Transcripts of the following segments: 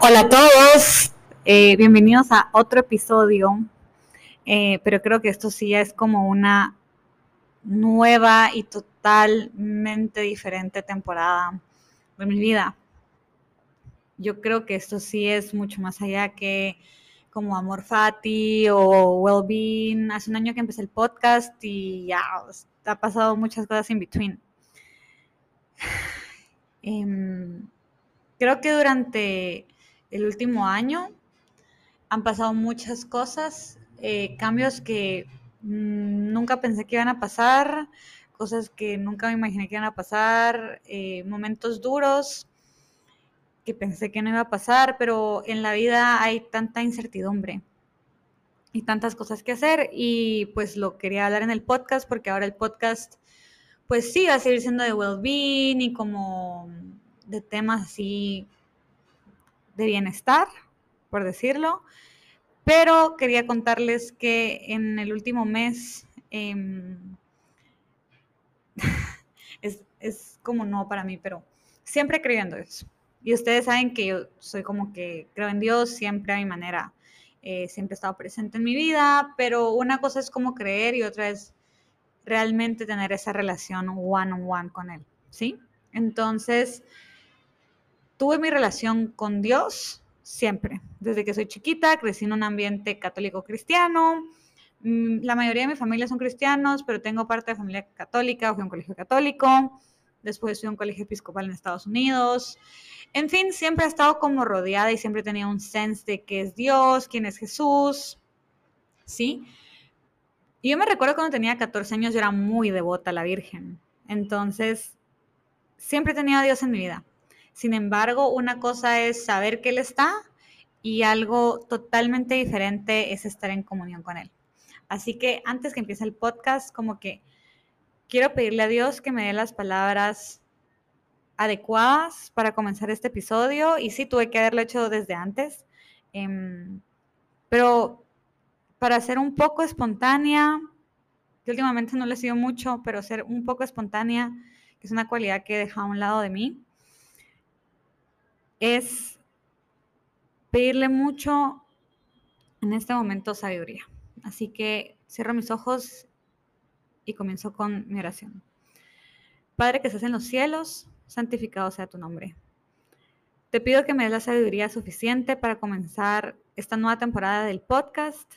Hola a todos, eh, bienvenidos a otro episodio, eh, pero creo que esto sí ya es como una nueva y totalmente diferente temporada de mi vida. Yo creo que esto sí es mucho más allá que como amor fati o well-being. Hace un año que empecé el podcast y ya ha pasado muchas cosas in between. Em, creo que durante el último año han pasado muchas cosas, eh, cambios que mm, nunca pensé que iban a pasar, cosas que nunca me imaginé que iban a pasar, eh, momentos duros que pensé que no iba a pasar, pero en la vida hay tanta incertidumbre y tantas cosas que hacer y pues lo quería hablar en el podcast porque ahora el podcast pues sí va a seguir siendo de well-being y como de temas así de bienestar, por decirlo. Pero quería contarles que en el último mes em, es, como no para mí, pero siempre creyendo eso. Y ustedes saben que yo soy como que creo en Dios siempre a mi manera. Eh, siempre he estado presente en mi vida, pero una cosa es como creer y otra es realmente tener esa relación one on one con Él, ¿sí? Entonces, tuve mi relación con Dios siempre. Desde que soy chiquita, crecí en un ambiente católico cristiano. Mm, la mayoría de mi familia son cristianos, pero tengo parte de familia católica, fui a un colegio católico, después fui a un colegio episcopal en Estados Unidos. En fin, siempre he estado como rodeada y siempre tenido un sense de qué es Dios, quién es Jesús, ¿sí? Y yo me recuerdo cuando tenía 14 años, yo era muy devota a la Virgen. Entonces, siempre he tenido a Dios en mi vida. Sin embargo, una cosa es saber que Él está y algo totalmente diferente es estar en comunión con Él. Así que antes que empiece el podcast, como que quiero pedirle a Dios que me dé las palabras adecuadas para comenzar este episodio. Y sí, tuve que haberlo hecho desde antes. Em, pero para ser un poco espontánea, que últimamente no le sido mucho, pero ser un poco espontánea, que es una cualidad que he dejado a un lado de mí, es pedirle mucho en este momento sabiduría. Así que cierro mis ojos y comienzo con mi oración. Padre que estás en los cielos, santificado sea tu nombre. Te pido que me des la sabiduría suficiente para comenzar esta nueva temporada del podcast,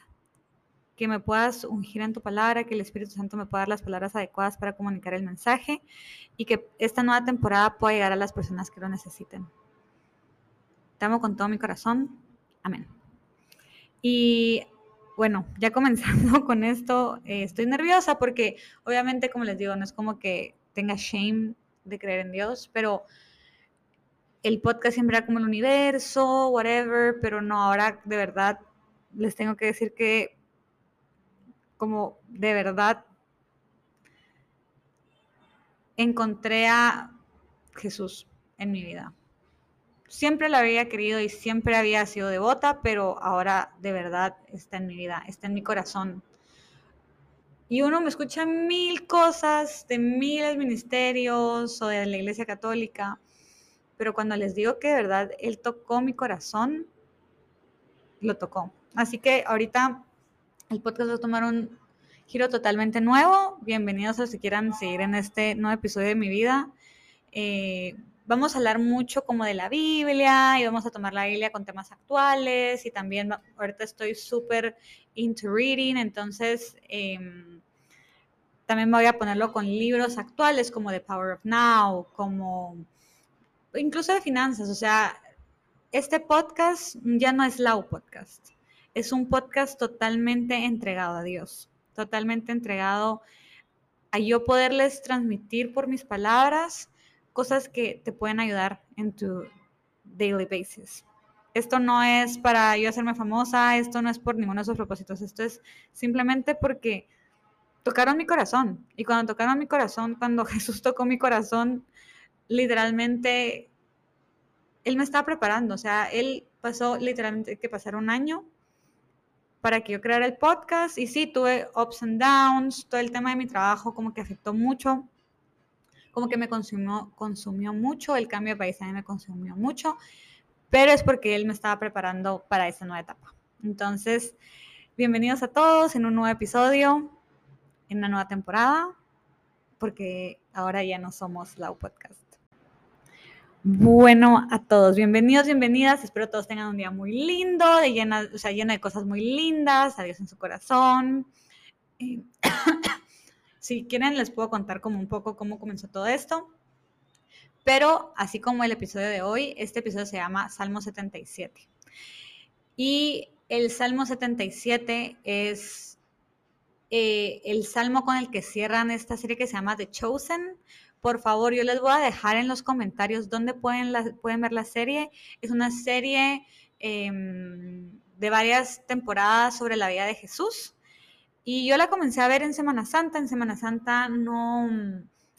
que me puedas ungir en tu palabra, que el Espíritu Santo me pueda dar las palabras adecuadas para comunicar el mensaje y que esta nueva temporada pueda llegar a las personas que lo necesiten. Te amo con todo mi corazón. Amén. Y bueno, ya comenzando con esto, eh, estoy nerviosa porque obviamente, como les digo, no es como que tenga shame de creer en Dios, pero el podcast siempre era como el universo, whatever, pero no, ahora de verdad les tengo que decir que como de verdad encontré a Jesús en mi vida siempre la había querido y siempre había sido devota, pero ahora de verdad está en mi vida, está en mi corazón. Y uno me escucha mil cosas de miles ministerios o de la iglesia católica, pero cuando les digo que de verdad Él tocó mi corazón, lo tocó. Así que ahorita el podcast va a tomar un giro totalmente nuevo. Bienvenidos a los que quieran seguir en este nuevo episodio de mi vida. Eh, vamos a hablar mucho como de la Biblia y vamos a tomar la Biblia con temas actuales y también ahorita estoy súper into reading, entonces em, también voy a ponerlo con libros actuales como The Power of Now, como incluso de finanzas, o sea, este podcast ya no es Lau Podcast, es un podcast totalmente entregado a Dios, totalmente entregado a yo poderles transmitir por mis palabras cosas que te pueden ayudar en tu daily basis. Esto no es para yo hacerme famosa, esto no es por ninguno de esos propósitos, esto es simplemente porque tocaron mi corazón. Y cuando tocaron mi corazón, cuando Jesús tocó mi corazón, literalmente, Él me estaba preparando. O sea, Él pasó literalmente que pasar un año para que yo creara el podcast. Y sí, tuve ups and downs, todo el tema de mi trabajo como que afectó mucho como que me consumió, consumió mucho, el cambio de país me consumió mucho, pero es porque Él me estaba preparando para esta nueva etapa. Entonces, bienvenidos a todos en un nuevo episodio, en una nueva temporada, porque ahora ya no somos la Podcast. Bueno, a todos, bienvenidos, bienvenidas. Espero todos tengan un día muy lindo, de o sea, lleno de cosas muy lindas, adiós en su corazón. Si quieren, les puedo contar como un poco cómo comenzó todo esto. Pero así como el episodio de hoy, este episodio se llama Salmo 77. Y el Salmo 77 es eh, el salmo con el que cierran esta serie que se llama The Chosen. Por favor, yo les voy a dejar en los comentarios dónde pueden, ver la serie. Es una serie em, de varias temporadas sobre la vida de Jesús. Y yo la comencé a ver en Semana Santa. En Semana Santa no,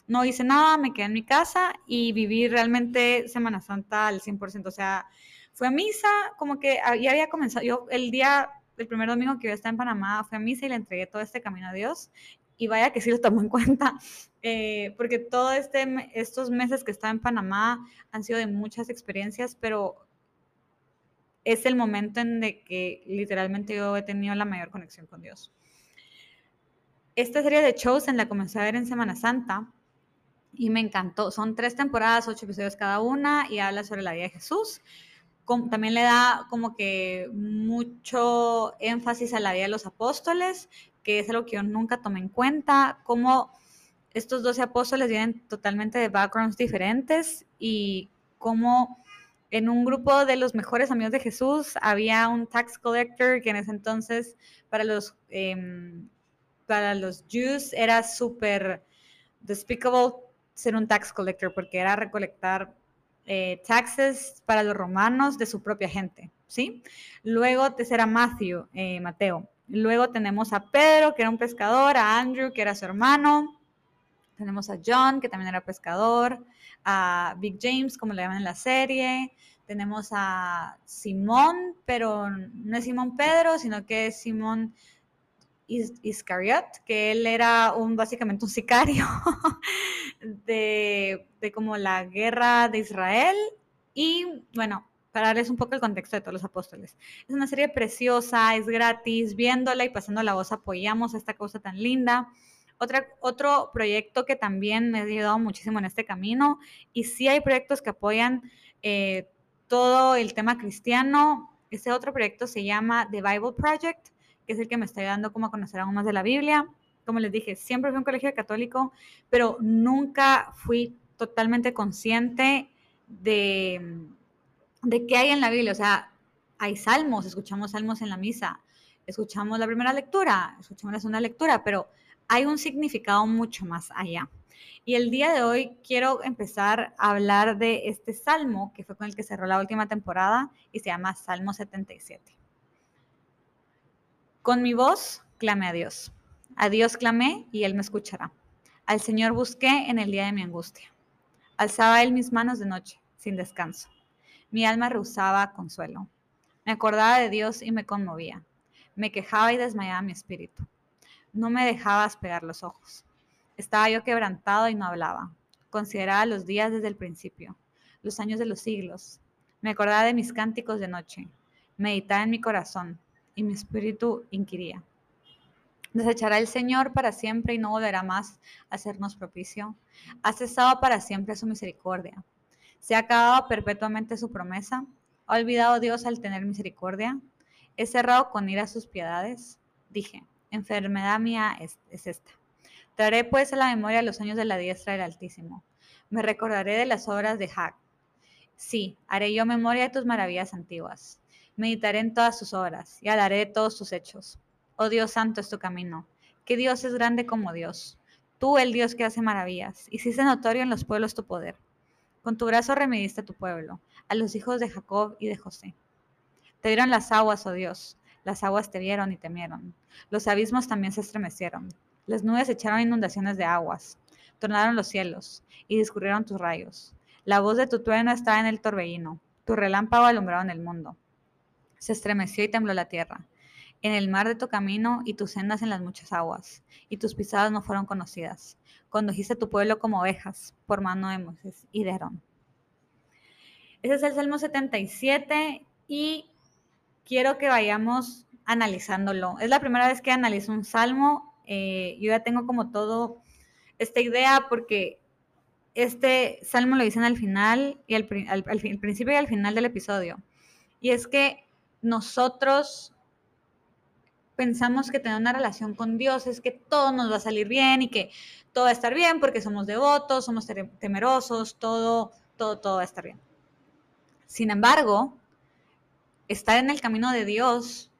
no hice nada, me quedé en mi casa y viví realmente Semana Santa al 100%. O sea, fue a misa, como que ya había comenzado. Yo el día, el primer domingo que yo estaba en Panamá, fui a misa y le entregué todo este camino a Dios. Y vaya que sí lo tomó en cuenta, eh, porque todos este, estos meses que estaba en Panamá han sido de muchas experiencias, pero es el momento en de que literalmente yo he tenido la mayor conexión con Dios. Esta serie de shows en la comencé a ver en Semana Santa y me encantó. Son tres temporadas, ocho episodios cada una y habla sobre la vida de Jesús. también le da como que mucho énfasis a la vida de los apóstoles, que es algo que yo nunca tomé en cuenta, cómo estos doce apóstoles vienen totalmente de backgrounds diferentes y cómo en un grupo de los mejores amigos de Jesús había un tax collector que en ese entonces para los em, para los Jews era súper despicable ser un tax collector porque era recolectar eh, taxes para los romanos de su propia gente, ¿sí? Luego tercera Matthew, eh, Mateo. Luego tenemos a Pedro, que era un pescador, a Andrew, que era su hermano. Tenemos a John, que también era pescador, a Big James, como le llaman en la serie. Tenemos a Simón, pero no es Simón Pedro, sino que es Simón Iscariot, que él era un, básicamente un sicario de, como la guerra de Israel. Y bueno, para darles un poco el contexto de todos los apóstoles. Es una serie preciosa, es gratis, viéndola y pasando la voz apoyamos esta cosa tan linda. Otra, otro proyecto que también me ha ayudado muchísimo en este camino, y sí hay proyectos que apoyan eh, todo el tema cristiano. Este otro proyecto se llama The Bible Project que es el que me está ayudando como a conocer aún más de la Biblia. Como les dije, siempre fui un colegio católico, pero nunca fui totalmente consciente de, de qué hay en la Biblia. O sea, hay salmos, escuchamos salmos en la misa, escuchamos la primera lectura, escuchamos la segunda lectura, pero hay un significado mucho más allá. Y el día de hoy quiero empezar a hablar de este salmo que fue con el que cerró la última temporada y se llama Salmo 77. Con mi voz clamé a Dios. A Dios clamé y Él me escuchará. Al Señor busqué en el día de mi angustia. Alzaba Él mis manos de noche, sin descanso. Mi alma rehusaba consuelo. Me acordaba de Dios y me conmovía. Me quejaba y desmayaba mi espíritu. No me dejabas pegar los ojos. Estaba yo quebrantado y no hablaba. Consideraba los días desde el principio, los años de los siglos. Me acordaba de mis cánticos de noche. Meditaba en mi corazón y mi espíritu inquiría. Desechará el Señor para siempre y no volverá más a hacernos propicio. Ha cesado para siempre su misericordia. Se ha acabado perpetuamente su promesa. ¿Ha olvidado Dios al tener misericordia? ¿He cerrado con ira sus piedades? Dije, enfermedad mía es, esta. Traeré pues a la memoria los años de la diestra del Altísimo. Me recordaré de las obras de Jac. Sí, haré yo memoria de tus maravillas antiguas. Meditaré en todas sus obras y hablaré todos sus hechos. Oh Dios santo es tu camino. Que Dios es grande como Dios. Tú, el Dios que hace maravillas, hiciste notorio en los pueblos tu poder. Con tu brazo remediste a tu pueblo, a los hijos de Jacob y de José. Te dieron las aguas, oh Dios. Las aguas te vieron y temieron. Los abismos también se estremecieron. Las nubes echaron inundaciones de aguas. Tornaron los cielos y discurrieron tus rayos. La voz de tu trueno estaba en el torbellino. Tu relámpago alumbrado en el mundo se estremeció y tembló la tierra. En el mar de tu camino y tus sendas en las muchas aguas, y tus pisadas no fueron conocidas. Condujiste a tu pueblo como ovejas por mano de Moisés y de Aarón. Ese es el Salmo 77 y quiero que vayamos analizándolo. Es la primera vez que analizo un salmo. Eh, yo ya tengo como todo esta idea porque este salmo lo dicen al final y al, principio y al final del episodio. Y es que nosotros pensamos que tener una relación con Dios es que todo nos va a salir bien y que todo va a estar bien porque somos devotos, somos temerosos, todo, todo, todo va a estar bien. Sin embargo, estar en el camino de Dios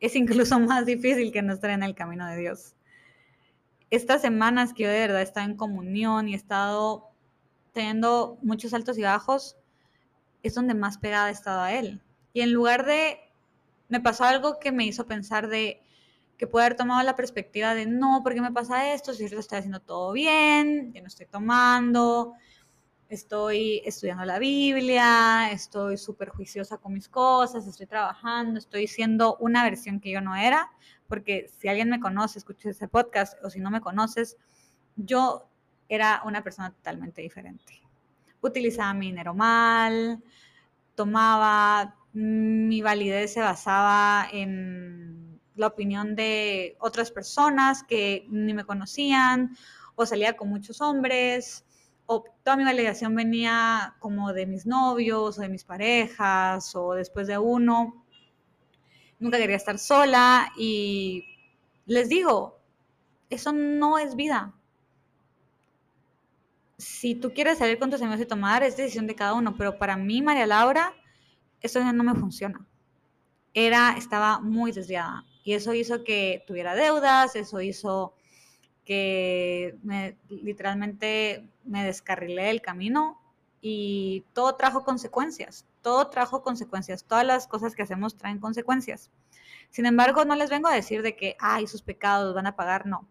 es incluso más difícil que no estar en el camino de Dios. Estas semanas que yo de verdad he estado en comunión y he estado teniendo muchos altos y bajos, es donde más pegada he estado a Él. Y en lugar de, me pasó algo que me hizo pensar de que puede haber tomado la perspectiva de, no, ¿por qué me pasa esto? Si yo estoy haciendo todo bien, yo no estoy tomando, estoy estudiando la Biblia, estoy súper juiciosa con mis cosas, estoy trabajando, estoy siendo una versión que yo no era, porque si alguien me conoce, escucha ese podcast, o si no me conoces, yo era una persona totalmente diferente. Utilizaba mi dinero mal, tomaba, mi validez se basaba en la opinión de otras personas que ni me conocían, o salía con muchos hombres, o toda mi validación venía como de mis novios o de mis parejas o después de uno. Nunca quería estar sola y les digo, eso no es vida. Si tú quieres salir con tus amigos y tomar, es decisión de cada uno, pero para mí, María Laura, eso ya no me funciona. Era, estaba muy desviada y eso hizo que tuviera deudas, eso hizo que me, literalmente me descarrilé del camino y todo trajo consecuencias, todo trajo consecuencias, todas las cosas que hacemos traen consecuencias. Sin embargo, no les vengo a decir de que, ay, sus pecados van a pagar, no.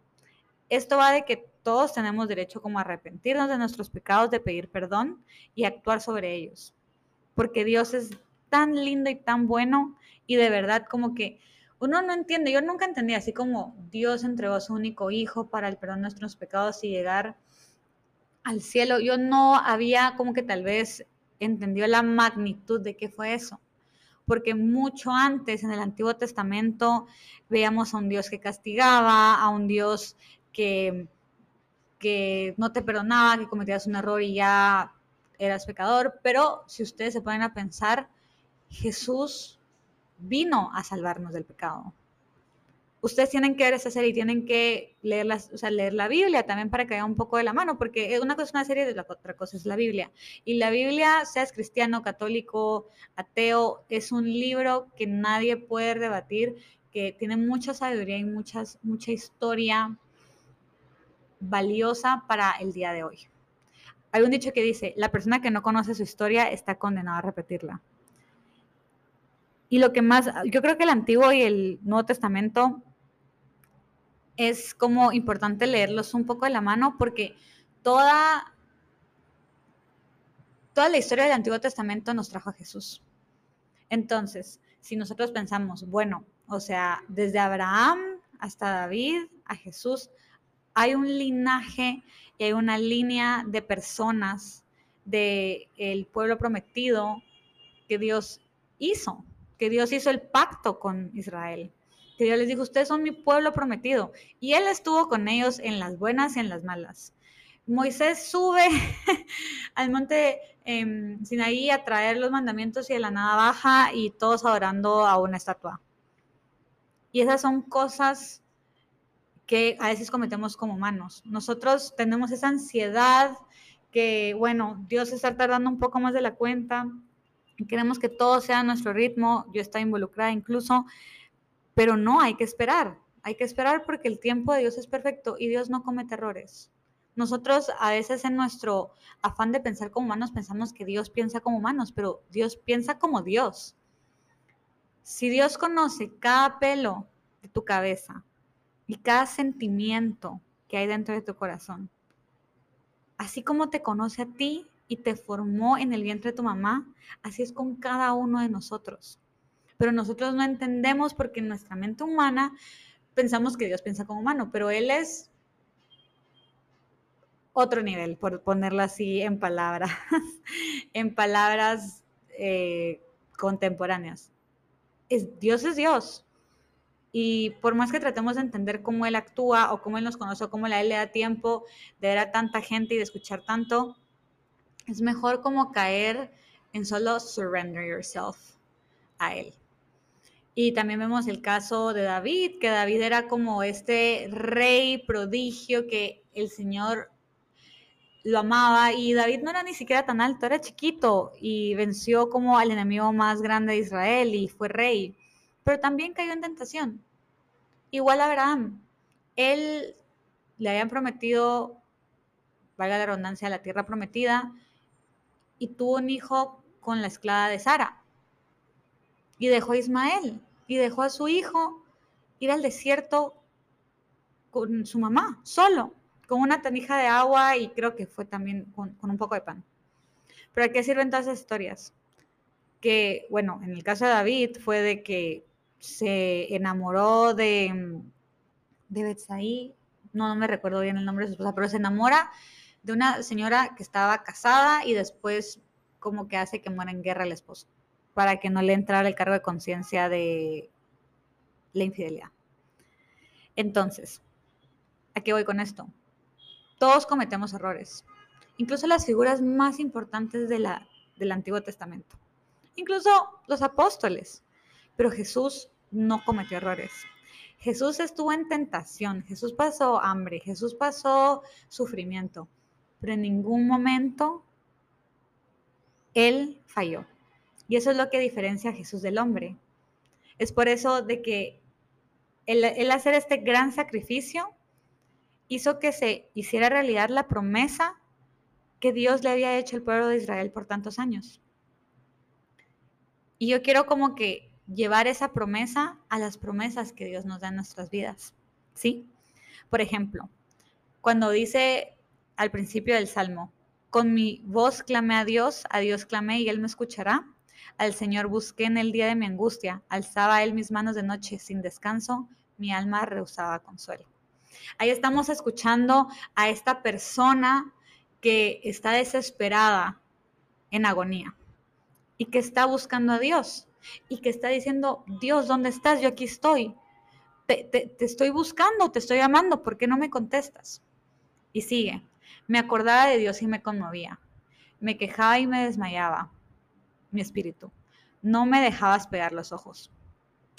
Esto va de que todos tenemos derecho como a arrepentirnos de nuestros pecados, de pedir perdón y actuar sobre ellos. Porque Dios es tan lindo y tan bueno y de verdad como que uno no entiende, yo nunca entendí, así como Dios entregó su único hijo para el perdón de nuestros pecados y llegar al cielo, yo no había como que tal vez entendido la magnitud de qué fue eso, porque mucho antes en el Antiguo Testamento veíamos a un Dios que castigaba, a un Dios que, que no te perdonaba, que cometías un error y ya eras pecador, pero si ustedes se ponen a pensar, Jesús vino a salvarnos del pecado. Ustedes tienen que ver esa serie y tienen que leer, leer la Biblia también para que haya un poco de la mano, porque una cosa es una serie y la otra cosa es la Biblia. Y la Biblia, seas cristiano, católico, ateo, es un libro que nadie puede debatir, que tiene mucha sabiduría y muchas, mucha historia valiosa para el día de hoy. Hay un dicho que dice, la persona que no conoce su historia está condenada a repetirla. Y lo que más, yo creo que el Antiguo y el Nuevo Testamento es como importante leerlos un poco de la mano porque toda, toda la historia del Antiguo Testamento nos trajo a Jesús. Entonces, si nosotros pensamos, bueno, o sea, desde Abraham hasta David, a Jesús, hay un linaje y hay una línea de personas del el pueblo prometido que Dios hizo que Dios hizo el pacto con Israel, que Dios les dijo, ustedes son mi pueblo prometido, y Él estuvo con ellos en las buenas y en las malas. Moisés sube al monte eh, Sinaí a traer los mandamientos y de la nada baja y todos adorando a una estatua. Y esas son cosas que a veces cometemos como humanos. Nosotros tenemos esa ansiedad que, bueno, Dios está tardando un poco más de la cuenta, queremos que todo sea a nuestro ritmo, yo estoy involucrada incluso, pero no, hay que esperar, hay que esperar porque el tiempo de Dios es perfecto y Dios no comete errores. Nosotros a veces en nuestro afán de pensar como humanos pensamos que Dios piensa como humanos, pero Dios piensa como Dios. Si Dios conoce cada pelo de tu cabeza y cada sentimiento que hay dentro de tu corazón, así como te conoce a ti, y te formó en el vientre de tu mamá, así es con cada uno de nosotros. Pero nosotros no entendemos porque en nuestra mente humana pensamos que Dios piensa como humano, pero Él es otro nivel, por ponerlo así en palabras, en palabras eh, contemporáneas. Es, Dios es Dios. Y por más que tratemos de entender cómo Él actúa o cómo Él nos conoce o cómo Él le da tiempo de ver a tanta gente y de escuchar tanto, es mejor como caer en solo surrender yourself a Él. Y también vemos el caso de David, que David era como este rey prodigio que el Señor lo amaba y David no era ni siquiera tan alto, era chiquito y venció como al enemigo más grande de Israel y fue rey, pero también cayó en tentación. Igual a Abraham, él le habían prometido, valga la redundancia, la tierra prometida y tuvo un hijo con la esclava de Sara y dejó a Ismael y dejó a su hijo ir al desierto con su mamá, solo con una tanija de agua y creo que fue también con, un poco de pan. Pero ¿a qué sirven todas esas historias? Que, bueno, en el caso de David fue de que se enamoró de, de Betsaí, no, no me recuerdo bien el nombre de su esposa, pero se enamora de una señora que estaba casada y después como que hace que muera en guerra el esposo, para que no le entrara el cargo de conciencia de la infidelidad. Entonces, ¿a qué voy con esto? Todos cometemos errores, incluso las figuras más importantes del Antiguo Testamento, incluso los apóstoles. Pero Jesús no cometió errores. Jesús estuvo en tentación, Jesús pasó hambre, Jesús pasó sufrimiento, pero en ningún momento Él falló. Y eso es lo que diferencia a Jesús del hombre. Es por eso de que el, hacer este gran sacrificio hizo que se hiciera realidad la promesa que Dios le había hecho al pueblo de Israel por tantos años. Y yo quiero como que llevar esa promesa a las promesas que Dios nos da en nuestras vidas, ¿sí? Por ejemplo, cuando dice al principio del Salmo, con mi voz clamé a Dios, a Dios clamé y Él me escuchará. Al Señor busqué en el día de mi angustia, alzaba Él mis manos de noche sin descanso, mi alma rehusaba consuelo. Ahí estamos escuchando a esta persona que está desesperada en agonía y que está buscando a Dios y que está diciendo, Dios, ¿dónde estás? Yo aquí estoy. Te, estoy buscando, te estoy llamando, ¿por qué no me contestas? Y sigue, me acordaba de Dios y me conmovía. Me quejaba y me desmayaba mi espíritu. No me dejabas pegar los ojos.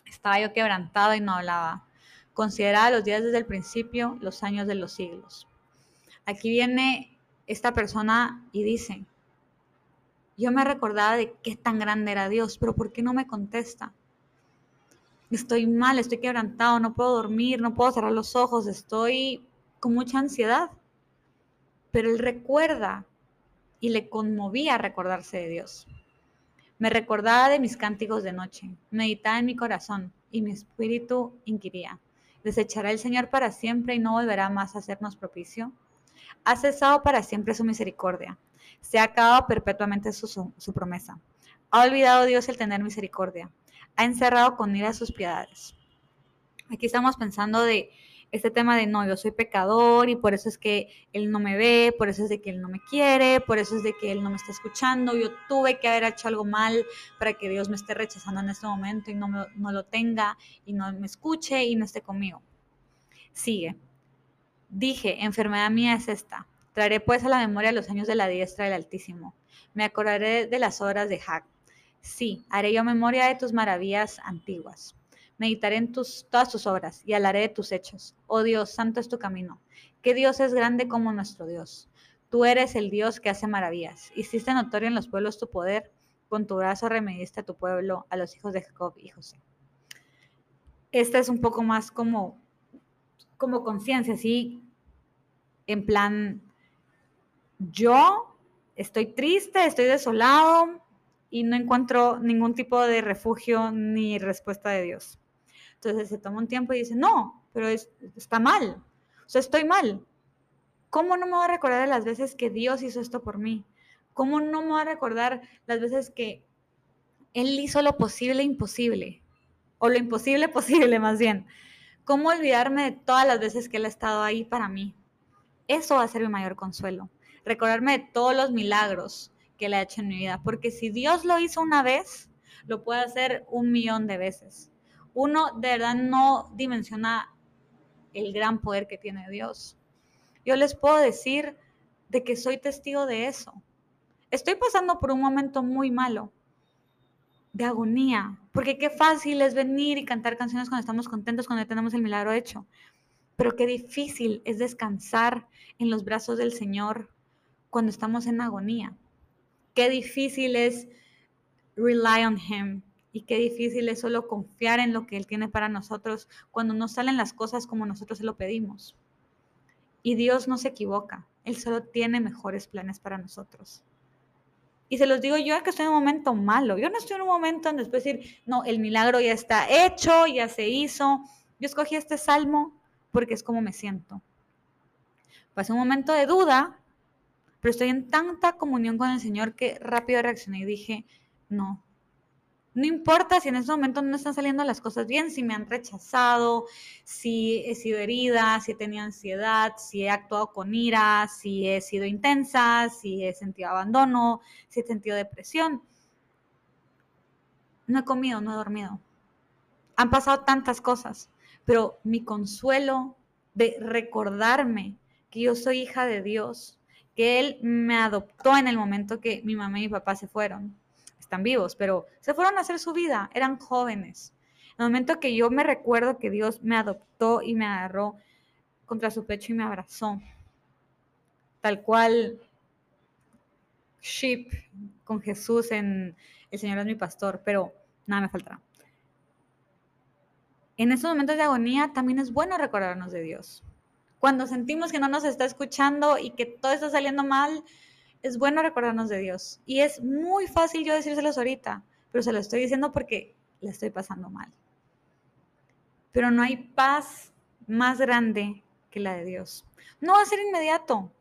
Estaba yo quebrantado y no hablaba. Consideraba los días desde el principio, los años de los siglos. Aquí viene esta persona y dice, yo me recordaba de qué tan grande era Dios, pero ¿por qué no me contesta? Estoy mal, estoy quebrantado, no puedo dormir, no puedo cerrar los ojos, estoy con mucha ansiedad. Pero él recuerda y le conmovía recordarse de Dios. Me recordaba de mis cánticos de noche, meditaba en mi corazón y mi espíritu inquiría. ¿Desechará el Señor para siempre y no volverá más a hacernos propicio? Ha cesado para siempre su misericordia. Se ha acabado perpetuamente su, promesa. Ha olvidado Dios el tener misericordia. Ha encerrado con ira sus piedades. Aquí estamos pensando de este tema de no, yo soy pecador y por eso es que Él no me ve, por eso es de que Él no me quiere, por eso es de que Él no me está escuchando, yo tuve que haber hecho algo mal para que Dios me esté rechazando en este momento y no, no lo tenga y no me escuche y no esté conmigo. Sigue. Dije, enfermedad mía es esta. Traeré pues a la memoria los años de la diestra del Altísimo. Me acordaré de las horas de Jac. Sí, haré yo memoria de tus maravillas antiguas. Meditaré en tus, todas tus obras y hablaré de tus hechos. Oh Dios, santo es tu camino. ¿Qué Dios es grande como nuestro Dios? Tú eres el Dios que hace maravillas. Hiciste notorio en los pueblos tu poder. Con tu brazo remediste a tu pueblo, a los hijos de Jacob y José. Esta es un poco más como, como conciencia, ¿sí? En plan, yo estoy triste, estoy desolado y no encuentro ningún tipo de refugio ni respuesta de Dios. Entonces se toma un tiempo y dice, no, pero está mal, o sea, estoy mal. ¿Cómo no me voy a recordar las veces que Dios hizo esto por mí? ¿Cómo no me voy a recordar las veces que Él hizo lo posible imposible? O lo imposible posible más bien. ¿Cómo olvidarme de todas las veces que Él ha estado ahí para mí? Eso va a ser mi mayor consuelo. Recordarme de todos los milagros que Él ha hecho en mi vida. Porque si Dios lo hizo una vez, lo puede hacer un millón de veces. Uno de verdad no dimensiona el gran poder que tiene Dios. Yo les puedo decir de que soy testigo de eso. Estoy pasando por un momento muy malo, de agonía, porque qué fácil es venir y cantar canciones cuando estamos contentos, cuando tenemos el milagro hecho. Pero qué difícil es descansar en los brazos del Señor cuando estamos en agonía. Qué difícil es rely on Him y qué difícil es solo confiar en lo que Él tiene para nosotros cuando no salen las cosas como nosotros se lo pedimos. Y Dios no se equivoca, Él solo tiene mejores planes para nosotros. Y se los digo yo que estoy en un momento malo. Yo no estoy en un momento en después decir, no, el milagro ya está hecho, ya se hizo. Yo escogí este salmo porque es como me siento. Pasé un momento de duda, pero estoy en tanta comunión con el Señor que rápido reaccioné y dije, no, no importa si en ese momento no están saliendo las cosas bien, si me han rechazado, si he sido herida, si he tenido ansiedad, si he actuado con ira, si he sido intensa, si he sentido abandono, si he sentido depresión. No he comido, no he dormido. Han pasado tantas cosas, pero mi consuelo de recordarme que yo soy hija de Dios, que Él me adoptó en el momento que mi mamá y mi papá se fueron están vivos, pero se fueron a hacer su vida, eran jóvenes. En el momento que yo me recuerdo que Dios me adoptó y me agarró contra su pecho y me abrazó, tal cual sheep con Jesús en El Señor es mi pastor, pero nada me faltará. En esos momentos de agonía también es bueno recordarnos de Dios. Cuando sentimos que no nos está escuchando y que todo está saliendo mal, es bueno recordarnos de Dios. Y es muy fácil yo decírselos ahorita, pero se lo estoy diciendo porque le estoy pasando mal. Pero no hay paz más grande que la de Dios. No va a ser inmediato.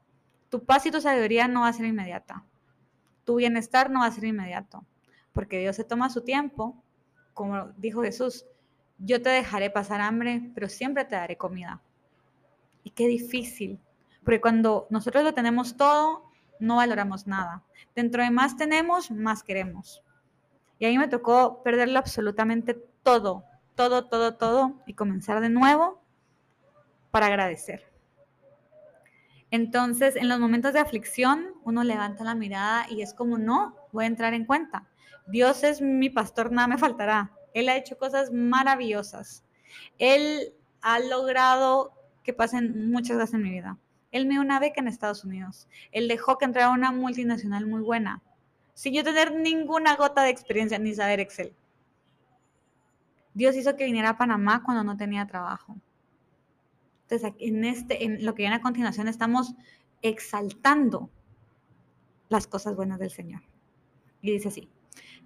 Tu paz y tu sabiduría no va a ser inmediata. Tu bienestar no va a ser inmediato. Porque Dios se toma su tiempo, como dijo Jesús, yo te dejaré pasar hambre, pero siempre te daré comida. Y qué difícil. Porque cuando nosotros lo tenemos todo, no valoramos nada. Dentro de más tenemos, más queremos. Y ahí me tocó perderlo absolutamente todo, todo, todo, todo y comenzar de nuevo para agradecer. Entonces, en los momentos de aflicción, uno levanta la mirada y es como, no, voy a entrar en cuenta. Dios es mi pastor, nada me faltará. Él ha hecho cosas maravillosas. Él ha logrado que pasen muchas cosas en mi vida. Él me dio una beca en Estados Unidos. Él dejó que entrara una multinacional muy buena, sin yo tener ninguna gota de experiencia ni saber Excel. Dios hizo que viniera a Panamá cuando no tenía trabajo. Entonces, en, este, en lo que viene a continuación, estamos exaltando las cosas buenas del Señor. Y dice así,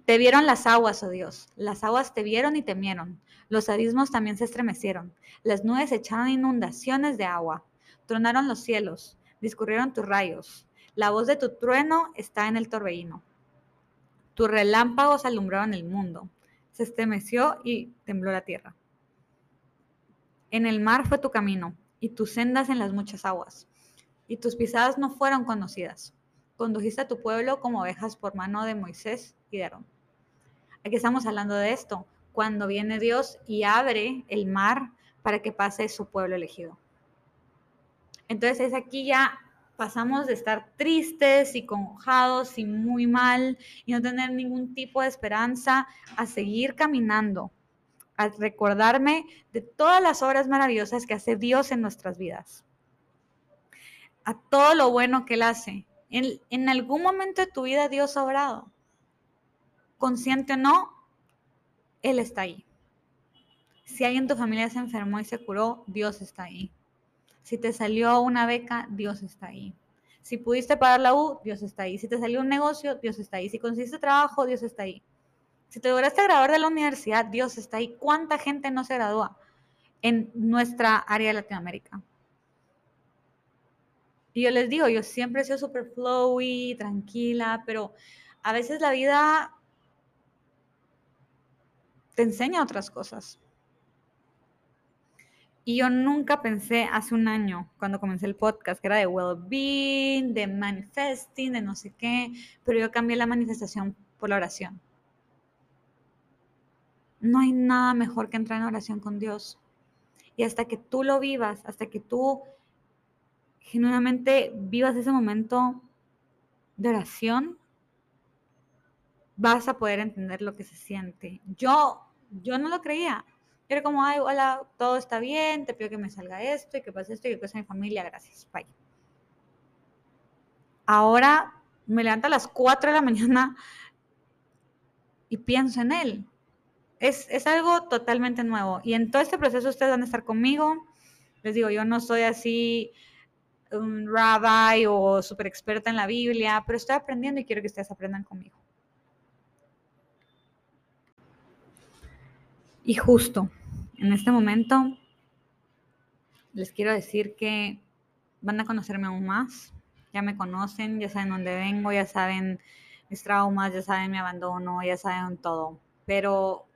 te vieron las aguas, oh Dios, las aguas te vieron y temieron, los abismos también se estremecieron, las nubes echaron inundaciones de agua, Tronaron los cielos, discurrieron tus rayos. La voz de tu trueno está en el torbellino. Tus relámpagos alumbraron el mundo. Se estremeció y tembló la tierra. En el mar fue tu camino, y tus sendas en las muchas aguas. Y tus pisadas no fueron conocidas. Condujiste a tu pueblo como ovejas por mano de Moisés y de Aarón. Aquí estamos hablando de esto, cuando viene Dios y abre el mar para que pase su pueblo elegido. Entonces aquí ya pasamos de estar tristes y conjados y muy mal y no tener ningún tipo de esperanza a seguir caminando, a recordarme de todas las obras maravillosas que hace Dios en nuestras vidas, a todo lo bueno que Él hace. En, en algún momento de tu vida Dios ha obrado. Consciente o no, Él está ahí. Si alguien en tu familia se enfermó y se curó, Dios está ahí. Si te salió una beca, Dios está ahí. Si pudiste pagar la U, Dios está ahí. Si te salió un negocio, Dios está ahí. Si conseguiste trabajo, Dios está ahí. Si te lograste graduar de la universidad, Dios está ahí. ¿Cuánta gente no se gradúa en nuestra área de Latinoamérica? Y yo les digo, yo siempre he sido súper flowy, tranquila, pero a veces la vida te enseña otras cosas. Y yo nunca pensé hace un año, cuando comencé el podcast, que era de well-being, de manifesting, de no sé qué, pero yo cambié la manifestación por la oración. No hay nada mejor que entrar en oración con Dios. Y hasta que tú lo vivas, hasta que tú genuinamente vivas ese momento de oración, vas a poder entender lo que se siente. Yo, yo no lo creía. Era como, ay, hola, todo está bien, te pido que me salga esto y que pase esto y que pase mi familia, gracias, bye. Ahora me levanto a las 4 de la mañana y pienso en él. Es, es algo totalmente nuevo. Y en todo este proceso ustedes van a estar conmigo. Les digo, yo no soy así un rabbi o súper experta en la Biblia, pero estoy aprendiendo y quiero que ustedes aprendan conmigo. Y justo en este momento les quiero decir que van a conocerme aún más. Ya me conocen, ya saben dónde vengo, ya saben mis traumas, ya saben mi abandono, ya saben todo. Pero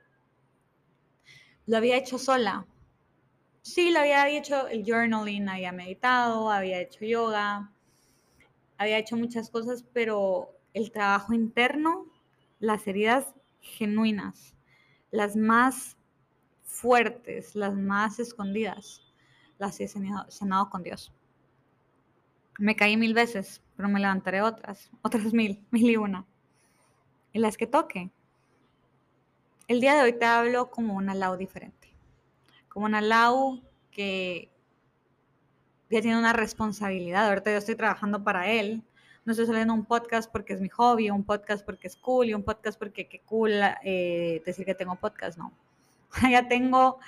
lo había hecho sola. Sí, lo había hecho el journaling, había meditado, había hecho yoga, había hecho muchas cosas, pero el trabajo interno, las heridas genuinas, las más fuertes, las más escondidas, las he sanado, con Dios. Me caí mil veces, pero me levantaré otras, otras mil, mil y una. Y las que toque. El día de hoy te hablo como una Lau diferente. Como una Lau que ya tiene una responsabilidad. Ahorita yo estoy trabajando para él. No estoy saliendo un podcast porque es mi hobby, un podcast porque es cool y un podcast porque qué cool eh, decir que tengo podcast. No ya tengo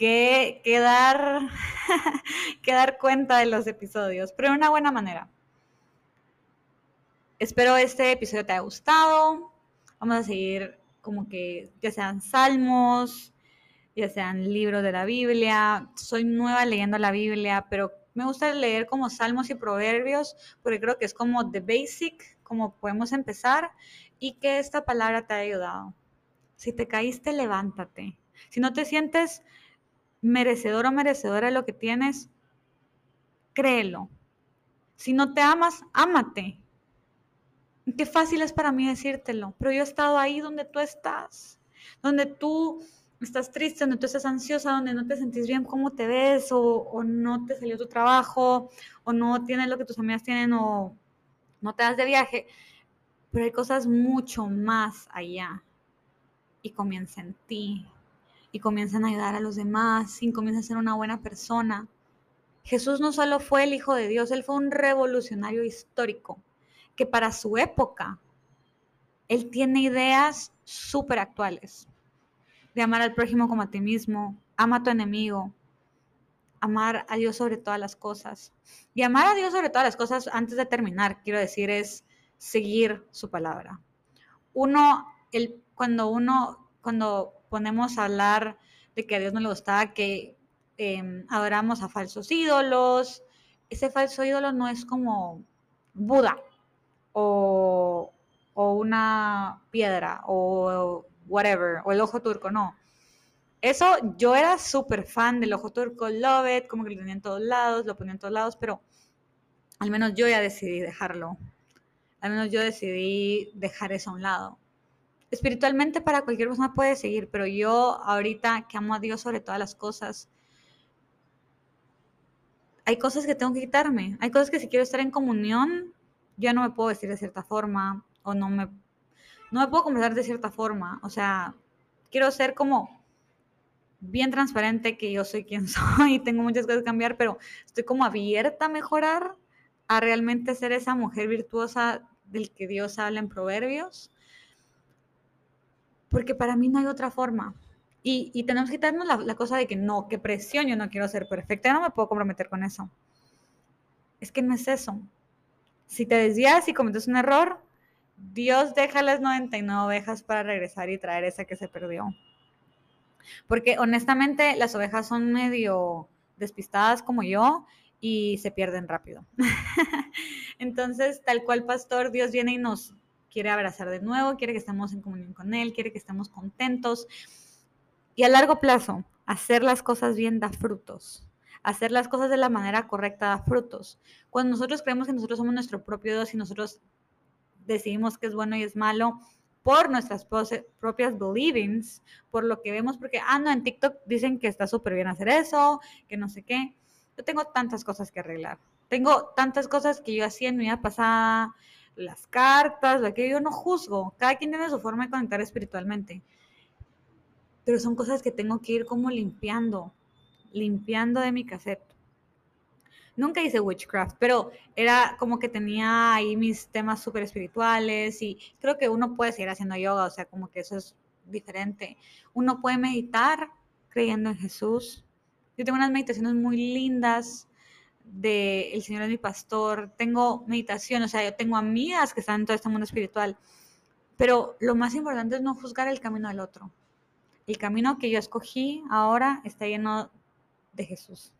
que, dar, que dar cuenta de los episodios, pero de una buena manera. Espero este episodio te haya gustado. Vamos a seguir como que ya sean salmos, ya sean libros de la Biblia. Soy nueva leyendo la Biblia, pero me gusta leer como salmos y proverbios porque creo que es como the basic, como podemos empezar y que esta palabra te ha ayudado. Si te caíste, levántate. Si no te sientes merecedor o merecedora de lo que tienes, créelo. Si no te amas, ámate. Qué fácil es para mí decírtelo, pero yo he estado ahí donde tú estás, donde tú estás triste, donde tú estás ansiosa, donde no te sentís bien cómo te ves, o, o, no te salió tu trabajo, o no tienes lo que tus amigas tienen, o no te das de viaje. Pero hay cosas mucho más allá y comienza en ti y comienzan a ayudar a los demás y comienza a ser una buena persona. Jesús no solo fue el Hijo de Dios, Él fue un revolucionario histórico que para su época, Él tiene ideas súper actuales de amar al prójimo como a ti mismo, ama a tu enemigo, amar a Dios sobre todas las cosas. Y amar a Dios sobre todas las cosas, antes de terminar, quiero decir, es seguir su palabra. Uno, el cuando uno, cuando ponemos a hablar de que a Dios no le gustaba que em, adoramos a falsos ídolos, ese falso ídolo no es como Buda o, una piedra o whatever, o el ojo turco, no. Eso, yo era súper fan del ojo turco, love it, como que lo tenía en todos lados, lo ponía en todos lados, pero al menos yo ya decidí dejarlo. Al menos yo decidí dejar eso a un lado espiritualmente para cualquier persona puede seguir, pero yo ahorita que amo a Dios sobre todas las cosas, hay cosas que tengo que quitarme, hay cosas que si quiero estar en comunión, ya no me puedo vestir de cierta forma o no me, no me puedo comportar de cierta forma, o sea, quiero ser como bien transparente que yo soy quien soy y tengo muchas cosas que cambiar, pero estoy como abierta a mejorar, a realmente ser esa mujer virtuosa del que Dios habla en Proverbios porque para mí no hay otra forma. Y, tenemos que quitarnos la, cosa de que no, qué presión, yo no quiero ser perfecta, yo no me puedo comprometer con eso. Es que no es eso. Si te desvías y cometes un error, Dios deja las 99 ovejas para regresar y traer esa que se perdió. Porque honestamente las ovejas son medio despistadas como yo y se pierden rápido. Entonces, tal cual pastor, Dios viene y nos quiere abrazar de nuevo, quiere que estemos en comunión con Él, quiere que estemos contentos. Y a largo plazo, hacer las cosas bien da frutos. Hacer las cosas de la manera correcta da frutos. Cuando nosotros creemos que nosotros somos nuestro propio Dios y nosotros decidimos que es bueno y es malo por nuestras propias believings, por lo que vemos, porque, ah, no, en TikTok dicen que está súper bien hacer eso, que no sé qué. Yo tengo tantas cosas que arreglar. Tengo tantas cosas que yo hacía en mi vida pasada, las cartas, lo que yo no juzgo. Cada quien tiene su forma de conectar espiritualmente. Pero son cosas que tengo que ir como limpiando, limpiando de mi cassette. Nunca hice witchcraft, pero era como que tenía ahí mis temas súper espirituales y creo que uno puede seguir haciendo yoga, o sea, como que eso es diferente. Uno puede meditar creyendo en Jesús. Yo tengo unas meditaciones muy lindas de El Señor es mi pastor, tengo meditación, o sea, yo tengo amigas que están en todo este mundo espiritual, pero lo más importante es no juzgar el camino del otro. El camino que yo escogí ahora está lleno de Jesús,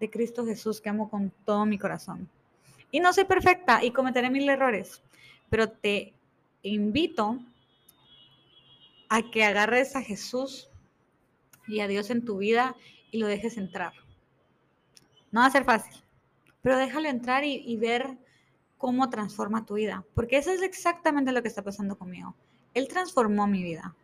de Cristo Jesús que amo con todo mi corazón. Y no soy perfecta y cometeré mil errores, pero te invito a que agarres a Jesús y a Dios en tu vida y lo dejes entrar. No va a ser fácil, pero déjalo entrar y, ver cómo transforma tu vida, porque eso es exactamente lo que está pasando conmigo. Él transformó mi vida.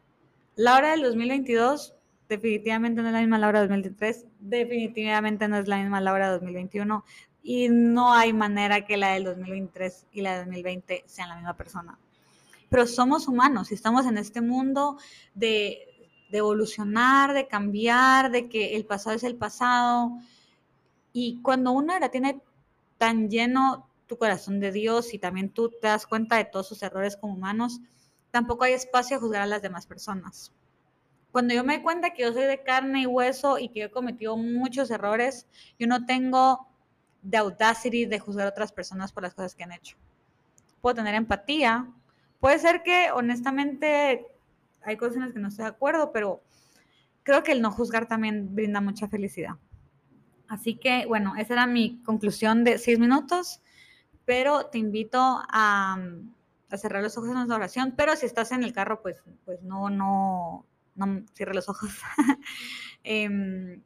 La hora del 2022 definitivamente no es la misma la hora del 2023, definitivamente no es la misma la hora del 2021 y no hay manera que la del 2023 y la del 2020 sean la misma persona. Pero somos humanos y estamos en este mundo de evolucionar, de cambiar, de que el pasado es el pasado y cuando uno la tiene tan lleno tu corazón de Dios y también tú te das cuenta de todos sus errores como humanos, tampoco hay espacio a juzgar a las demás personas. Cuando yo me doy cuenta que yo soy de carne y hueso y que he cometido muchos errores, yo no tengo de audacity de juzgar a otras personas por las cosas que han hecho. Puedo tener empatía. Puede ser que honestamente hay cosas en las que no estoy de acuerdo, pero creo que el no juzgar también brinda mucha felicidad. Así que, bueno, esa era mi conclusión de seis minutos, pero te invito a, cerrar los ojos en nuestra oración, pero si estás en el carro, pues, pues no, no, no cierre los ojos. Em,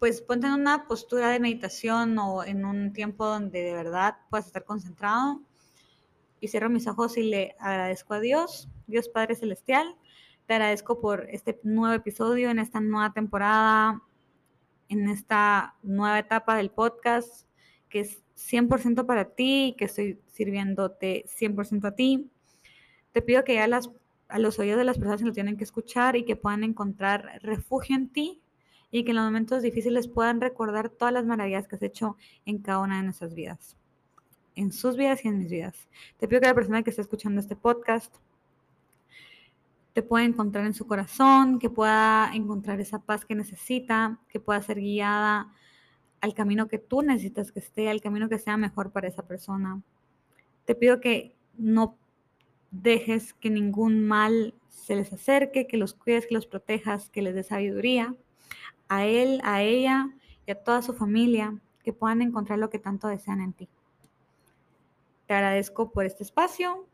pues ponte en una postura de meditación o en un tiempo donde de verdad puedas estar concentrado. Y cierro mis ojos y le agradezco a Dios, Dios Padre Celestial. Te agradezco por este nuevo episodio en esta nueva temporada en esta nueva etapa del podcast, que es 100% para ti, que estoy sirviéndote 100% a ti. Te pido que a, las, a los oídos de las personas que lo tienen que escuchar y que puedan encontrar refugio en ti y que en los momentos difíciles puedan recordar todas las maravillas que has hecho en cada una de nuestras vidas, en sus vidas y en mis vidas. Te pido que la persona que esté escuchando este podcast te pueda encontrar en su corazón, que pueda encontrar esa paz que necesita, que pueda ser guiada al camino que tú necesitas que esté, al camino que sea mejor para esa persona. Te pido que no dejes que ningún mal se les acerque, que los cuides, que los protejas, que les dé sabiduría a él, a ella y a toda su familia, que puedan encontrar lo que tanto desean en ti. Te agradezco por este espacio,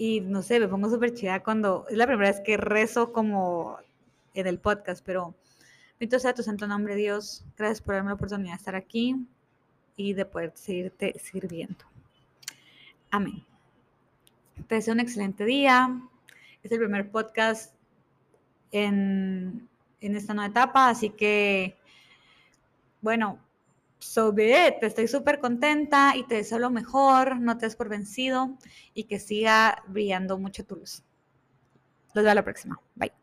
y no sé, me pongo súper chida cuando es la primera vez que rezo como en el podcast, pero bendito sea tu santo nombre, Dios. Gracias por darme la oportunidad de estar aquí y de poder seguirte sirviendo. Amén. Te deseo un excelente día. Es el primer podcast en, en esta nueva etapa, así que, bueno, So be it. Estoy súper contenta y te deseo lo mejor. No te des por vencido y que siga brillando mucho tu luz. Los veo a la próxima. Bye.